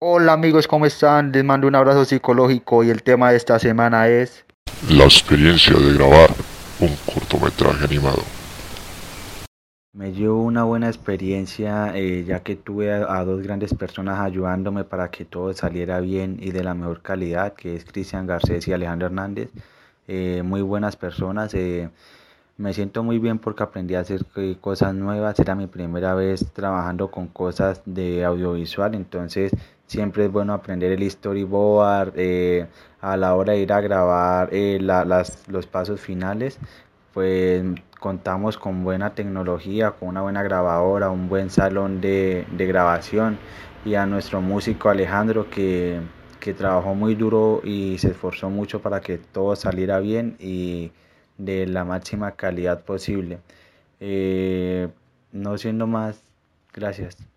Hola amigos, ¿cómo están? Les mando un abrazo psicológico y el tema de esta semana es La experiencia de grabar un cortometraje animado. Me llevo una buena experiencia eh, ya que tuve a, a dos grandes personas ayudándome para que todo saliera bien y de la mejor calidad, que es Cristian Garcés y Alejandro Hernández. Eh, muy buenas personas. eh, me siento muy bien porque aprendí a hacer eh, cosas nuevas. Era mi primera vez trabajando con cosas de audiovisual, entonces siempre es bueno aprender el storyboard eh, a la hora de ir a grabar eh, la- las, los pasos finales. Pues contamos con buena tecnología, con una buena grabadora, un buen salón de, de grabación y a nuestro músico Alejandro que, que trabajó muy duro y se esforzó mucho para que todo saliera bien y de la máxima calidad posible. Eh, no siendo más, gracias.